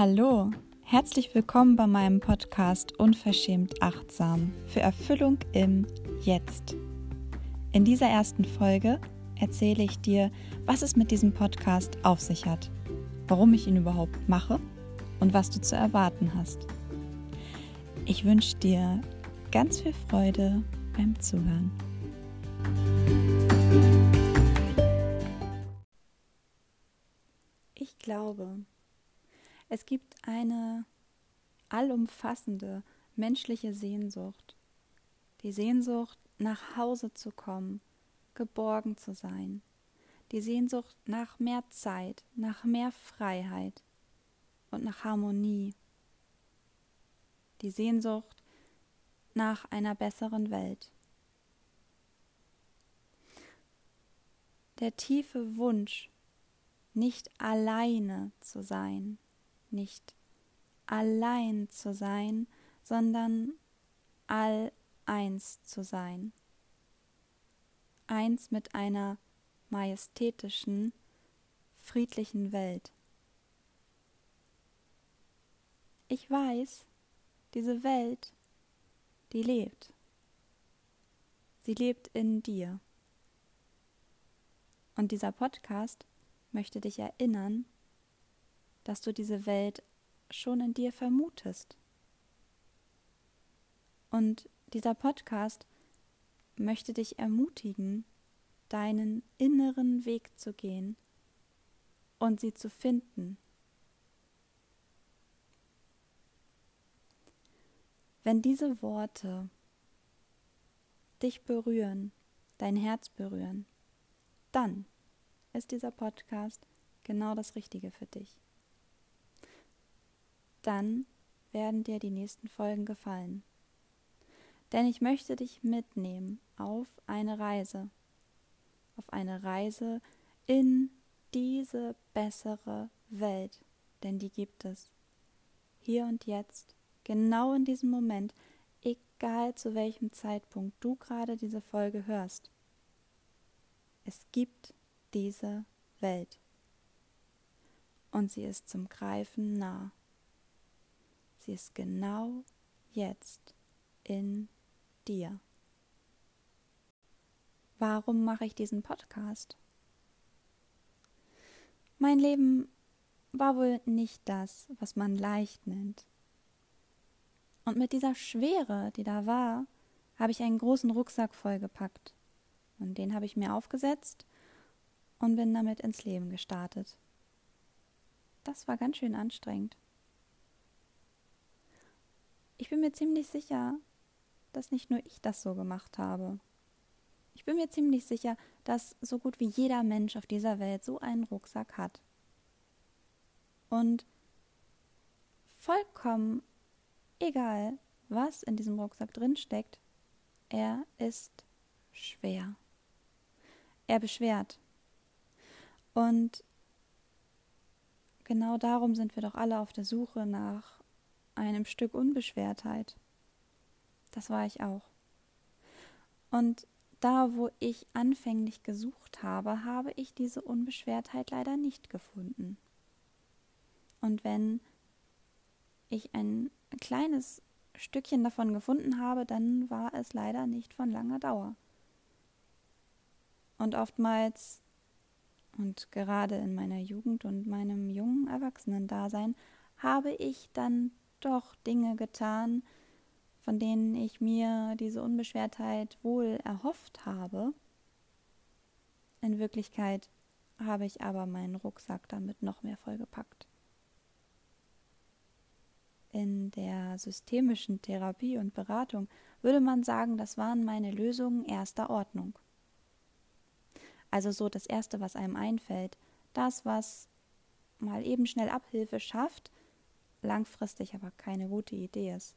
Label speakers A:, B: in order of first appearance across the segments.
A: Hallo, herzlich willkommen bei meinem Podcast Unverschämt Achtsam für Erfüllung im Jetzt. In dieser ersten Folge erzähle ich dir, was es mit diesem Podcast auf sich hat, warum ich ihn überhaupt mache und was du zu erwarten hast. Ich wünsche dir ganz viel Freude beim Zuhören. Ich glaube, es gibt eine allumfassende menschliche Sehnsucht, die Sehnsucht nach Hause zu kommen, geborgen zu sein, die Sehnsucht nach mehr Zeit, nach mehr Freiheit und nach Harmonie, die Sehnsucht nach einer besseren Welt. Der tiefe Wunsch, nicht alleine zu sein, nicht allein zu sein, sondern all eins zu sein. Eins mit einer majestätischen, friedlichen Welt. Ich weiß, diese Welt, die lebt. Sie lebt in dir. Und dieser Podcast möchte dich erinnern, dass du diese Welt schon in dir vermutest. Und dieser Podcast möchte dich ermutigen, deinen inneren Weg zu gehen und sie zu finden. Wenn diese Worte dich berühren, dein Herz berühren, dann ist dieser Podcast genau das Richtige für dich dann werden dir die nächsten Folgen gefallen. Denn ich möchte dich mitnehmen auf eine Reise, auf eine Reise in diese bessere Welt, denn die gibt es. Hier und jetzt, genau in diesem Moment, egal zu welchem Zeitpunkt du gerade diese Folge hörst. Es gibt diese Welt. Und sie ist zum Greifen nah. Sie ist genau jetzt in dir. Warum mache ich diesen Podcast? Mein Leben war wohl nicht das, was man leicht nennt. Und mit dieser Schwere, die da war, habe ich einen großen Rucksack vollgepackt. Und den habe ich mir aufgesetzt und bin damit ins Leben gestartet. Das war ganz schön anstrengend. Ich bin mir ziemlich sicher, dass nicht nur ich das so gemacht habe. Ich bin mir ziemlich sicher, dass so gut wie jeder Mensch auf dieser Welt so einen Rucksack hat. Und vollkommen egal, was in diesem Rucksack drinsteckt, er ist schwer. Er beschwert. Und genau darum sind wir doch alle auf der Suche nach einem Stück Unbeschwertheit. Das war ich auch. Und da, wo ich anfänglich gesucht habe, habe ich diese Unbeschwertheit leider nicht gefunden. Und wenn ich ein kleines Stückchen davon gefunden habe, dann war es leider nicht von langer Dauer. Und oftmals, und gerade in meiner Jugend und meinem jungen Erwachsenendasein, habe ich dann doch Dinge getan, von denen ich mir diese Unbeschwertheit wohl erhofft habe. In Wirklichkeit habe ich aber meinen Rucksack damit noch mehr vollgepackt. In der systemischen Therapie und Beratung würde man sagen, das waren meine Lösungen erster Ordnung. Also so das Erste, was einem einfällt, das, was mal eben schnell Abhilfe schafft, langfristig aber keine gute Idee ist.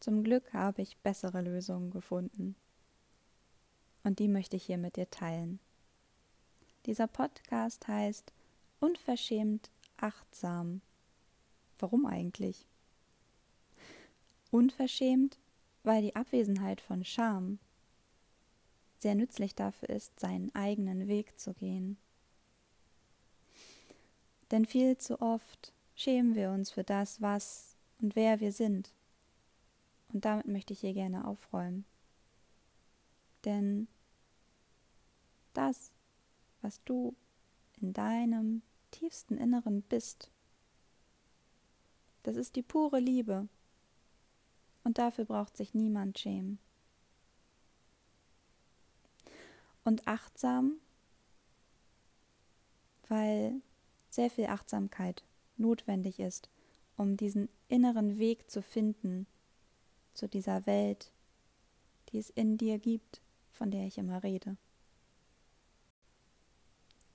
A: Zum Glück habe ich bessere Lösungen gefunden. Und die möchte ich hier mit dir teilen. Dieser Podcast heißt Unverschämt achtsam. Warum eigentlich? Unverschämt, weil die Abwesenheit von Scham sehr nützlich dafür ist, seinen eigenen Weg zu gehen. Denn viel zu oft schämen wir uns für das, was und wer wir sind. Und damit möchte ich hier gerne aufräumen. Denn das, was du in deinem tiefsten Inneren bist, das ist die pure Liebe. Und dafür braucht sich niemand schämen. Und achtsam, weil sehr viel Achtsamkeit notwendig ist, um diesen inneren Weg zu finden zu dieser Welt, die es in dir gibt, von der ich immer rede.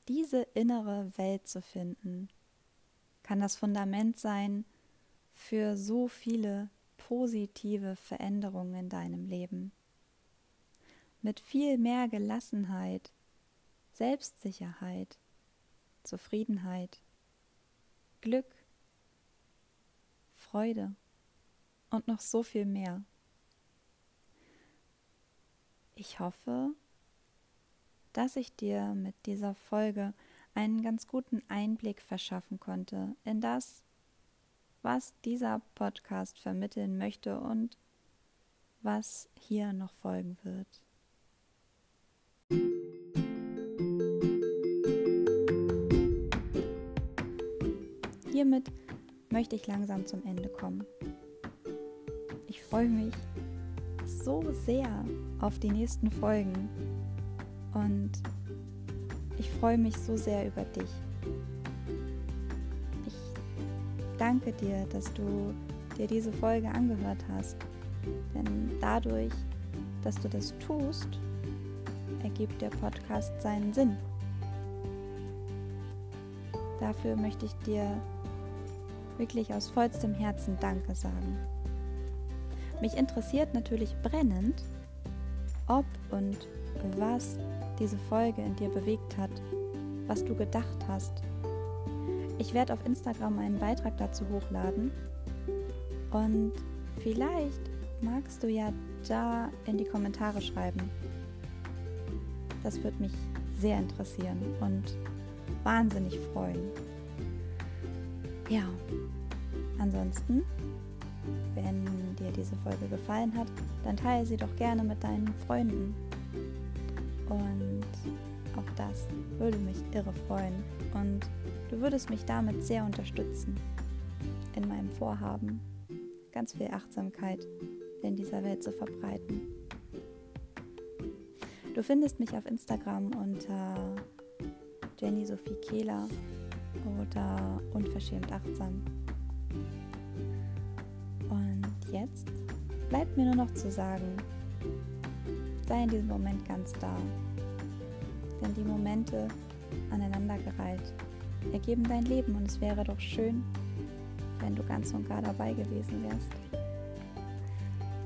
A: Diese innere Welt zu finden, kann das Fundament sein für so viele positive Veränderungen in deinem Leben. Mit viel mehr Gelassenheit, Selbstsicherheit, Zufriedenheit, Glück, Freude und noch so viel mehr. Ich hoffe, dass ich dir mit dieser Folge einen ganz guten Einblick verschaffen konnte in das, was dieser Podcast vermitteln möchte und was hier noch folgen wird. Hiermit möchte ich langsam zum Ende kommen. Ich freue mich so sehr auf die nächsten Folgen und ich freue mich so sehr über dich. Ich danke dir, dass du dir diese Folge angehört hast, denn dadurch, dass du das tust, ergibt der Podcast seinen Sinn. Dafür möchte ich dir wirklich aus vollstem Herzen Danke sagen. Mich interessiert natürlich brennend, ob und was diese Folge in dir bewegt hat, was du gedacht hast. Ich werde auf Instagram einen Beitrag dazu hochladen und vielleicht magst du ja da in die Kommentare schreiben. Das würde mich sehr interessieren und wahnsinnig freuen. Ja, ansonsten, wenn dir diese Folge gefallen hat, dann teile sie doch gerne mit deinen Freunden. Und auch das würde mich irre freuen. Und du würdest mich damit sehr unterstützen in meinem Vorhaben, ganz viel Achtsamkeit in dieser Welt zu verbreiten. Du findest mich auf Instagram unter Jenny Sophie Kehler oder unverschämt achtsam. Und jetzt bleibt mir nur noch zu sagen, sei in diesem Moment ganz da. Denn die Momente aneinandergereiht ergeben dein Leben und es wäre doch schön, wenn du ganz und gar dabei gewesen wärst.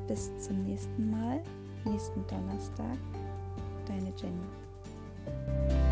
A: Bis zum nächsten Mal, nächsten Donnerstag, deine Jenny.